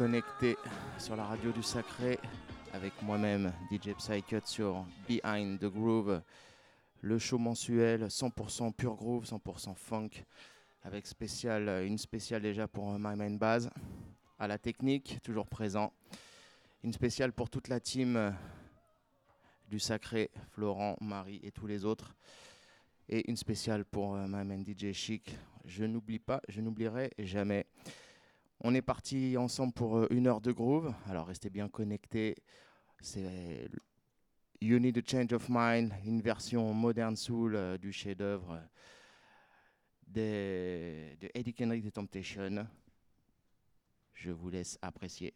connecté sur la radio du Sacré avec moi-même, DJ Psycut sur Behind the Groove, le show mensuel 100% pure groove, 100% funk, avec spécial, une spéciale déjà pour My Main Base, à la technique, toujours présent, une spéciale pour toute la team du Sacré, Florent, Marie et tous les autres, et une spéciale pour My Man DJ Chic. Je n'oublie pas, je n'oublierai jamais. On est parti ensemble pour euh, une heure de groove. Alors restez bien connectés. C'est You Need a Change of Mind, une version moderne soul euh, du chef-d'œuvre de, de Eddie Kendrick de Temptation. Je vous laisse apprécier.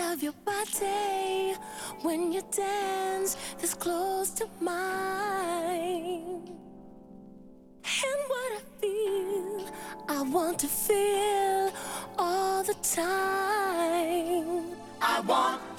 love your body when you dance this close to mine. And what I feel, I want to feel all the time. I want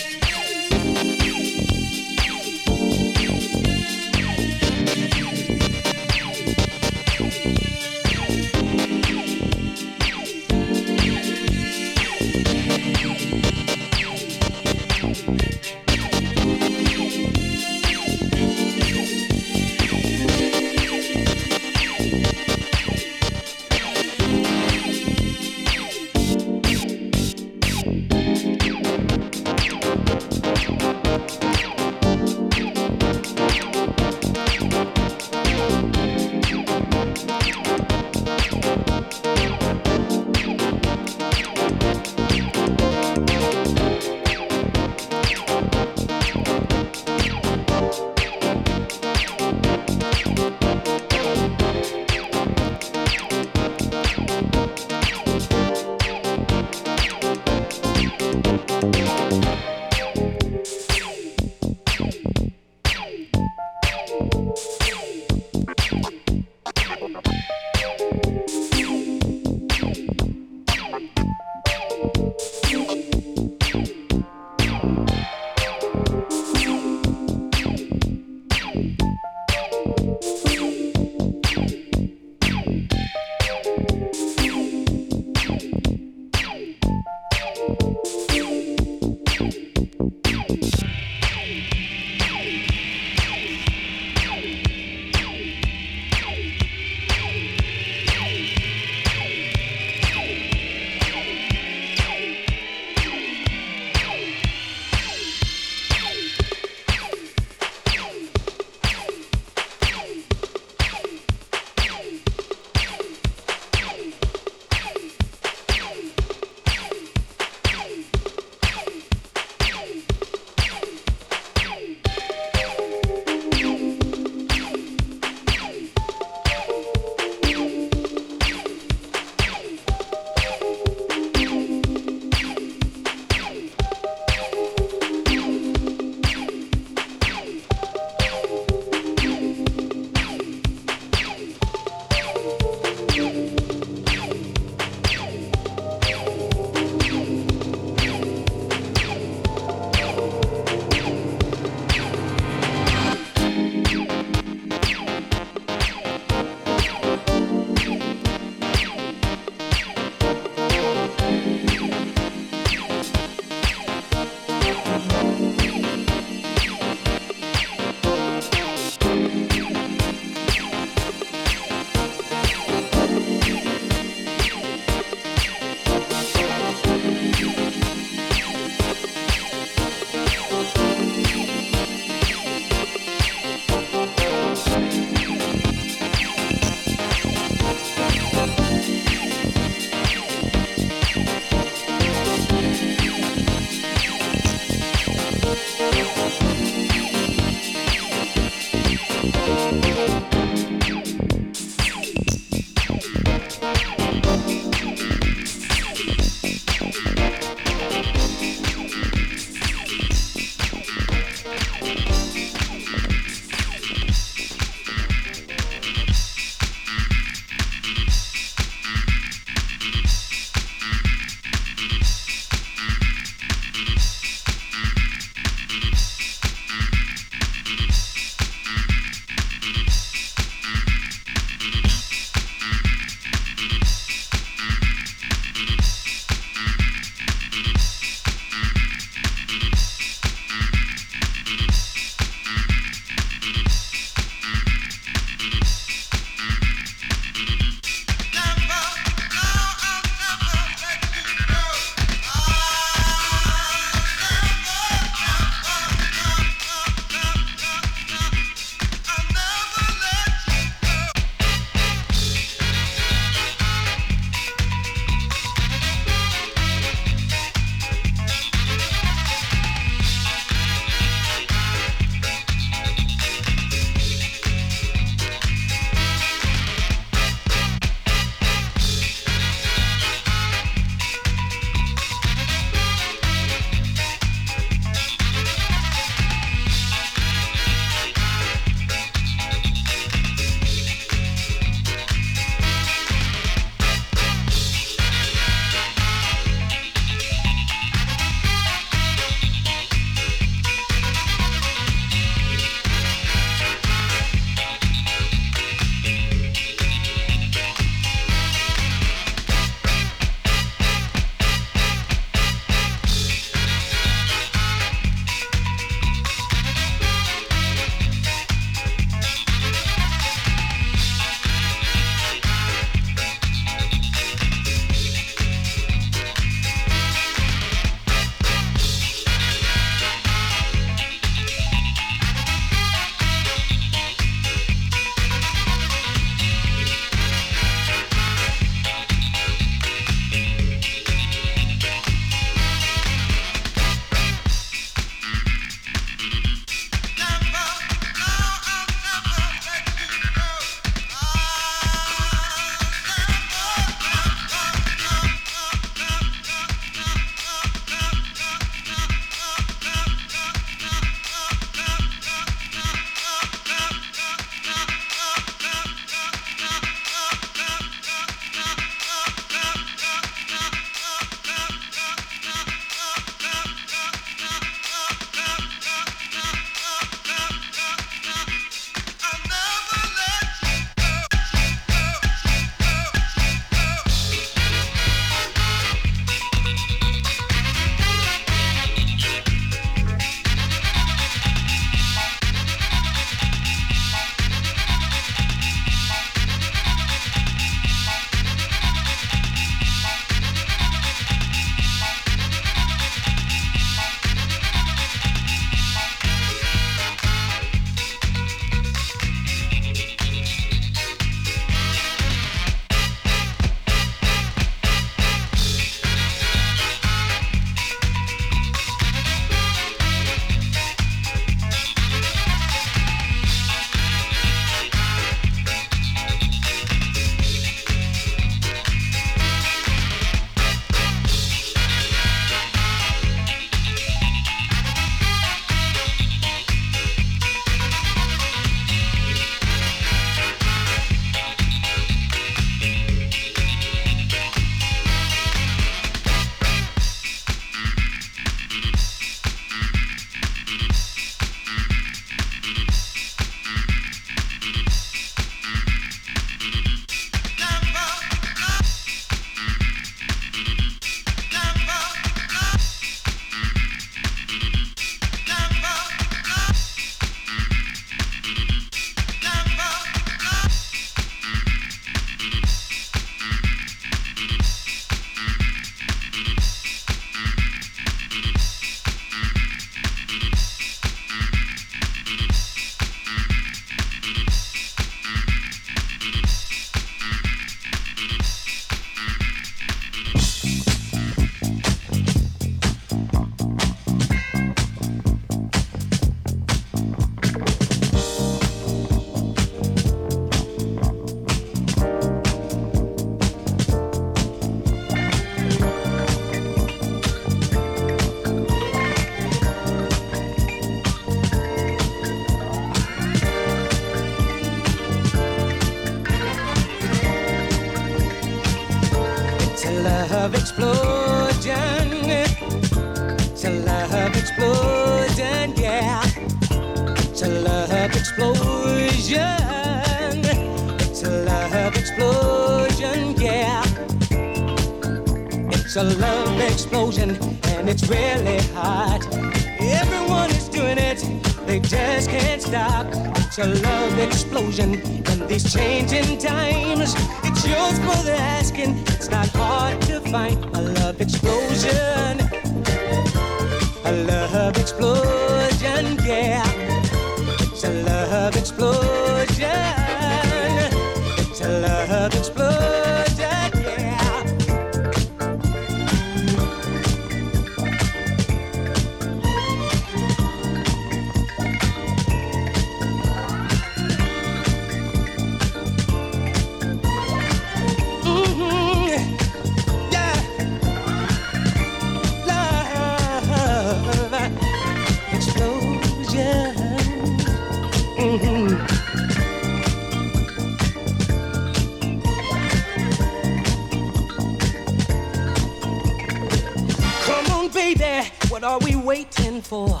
for?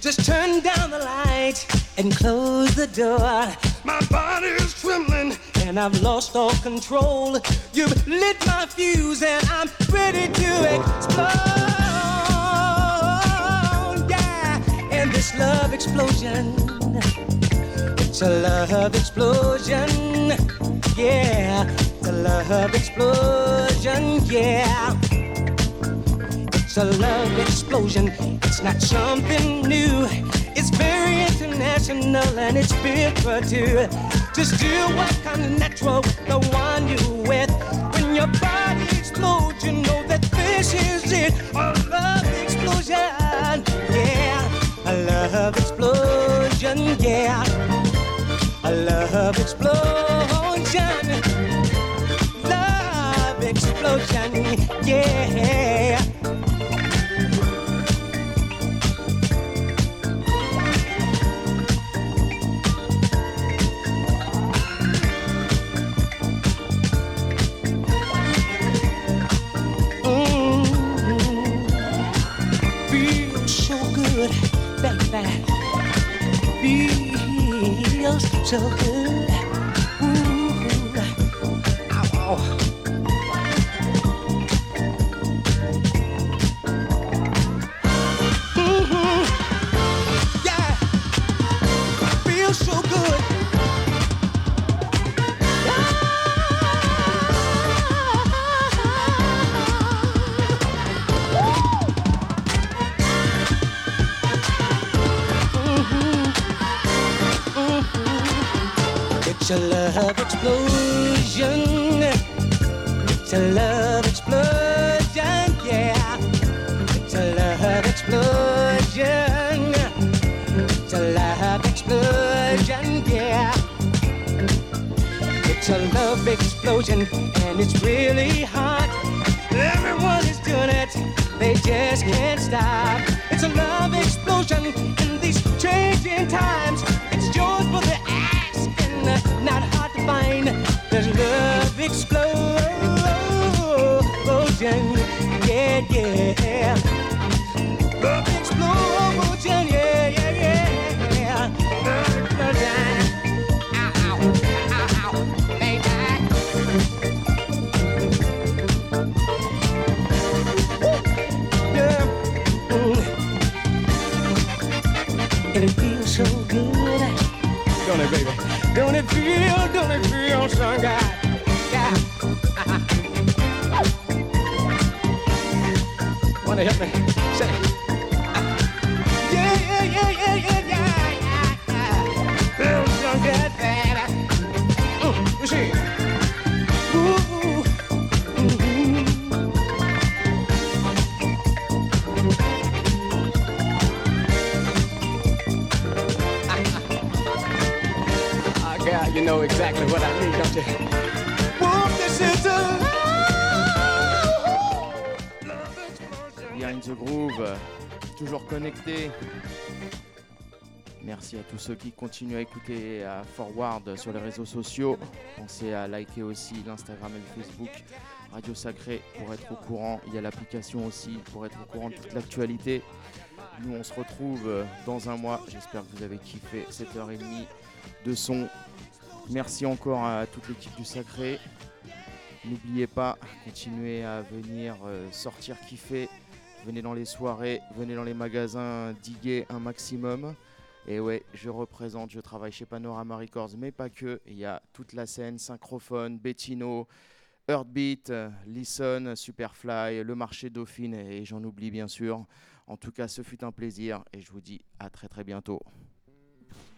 Just turn down the light and close the door. My body is trembling and I've lost all control. You've lit my fuse and I'm ready to explode. Yeah, and this love explosion. It's a love explosion. Yeah, it's a love explosion. Yeah. It's a love explosion. It's not something new. It's very international and it's bigger too. Just do what comes natural with the one you with. When your body explodes, you know that this is it. A love explosion. Yeah. A love explosion. Yeah. A love explosion. Love explosion. Yeah. So good. It's a love explosion, and it's really hot. Everyone is doing it, they just can't stop. It's a love explosion in these changing times. It's yours for the asking, not hard to find. There's love explosion, yeah, yeah. Don't it feel, don't it feel so good? Yeah. Wanna help me? Say. Know exactly what I you? Behind the Groove, toujours connecté. Merci à tous ceux qui continuent à écouter à forward sur les réseaux sociaux. Pensez à liker aussi l'Instagram et le Facebook Radio Sacré pour être au courant. Il y a l'application aussi pour être au courant de toute l'actualité. Nous, on se retrouve dans un mois. J'espère que vous avez kiffé cette heure et demie de son. Merci encore à toute l'équipe du Sacré. N'oubliez pas, continuez à venir euh, sortir kiffer. Venez dans les soirées, venez dans les magasins, diguer un maximum. Et ouais, je représente, je travaille chez Panorama Records, mais pas que. Il y a toute la scène, Synchrophone, Bettino, Heartbeat, euh, Listen, Superfly, le marché Dauphine et j'en oublie bien sûr. En tout cas, ce fut un plaisir et je vous dis à très très bientôt.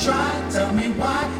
try, tell me why.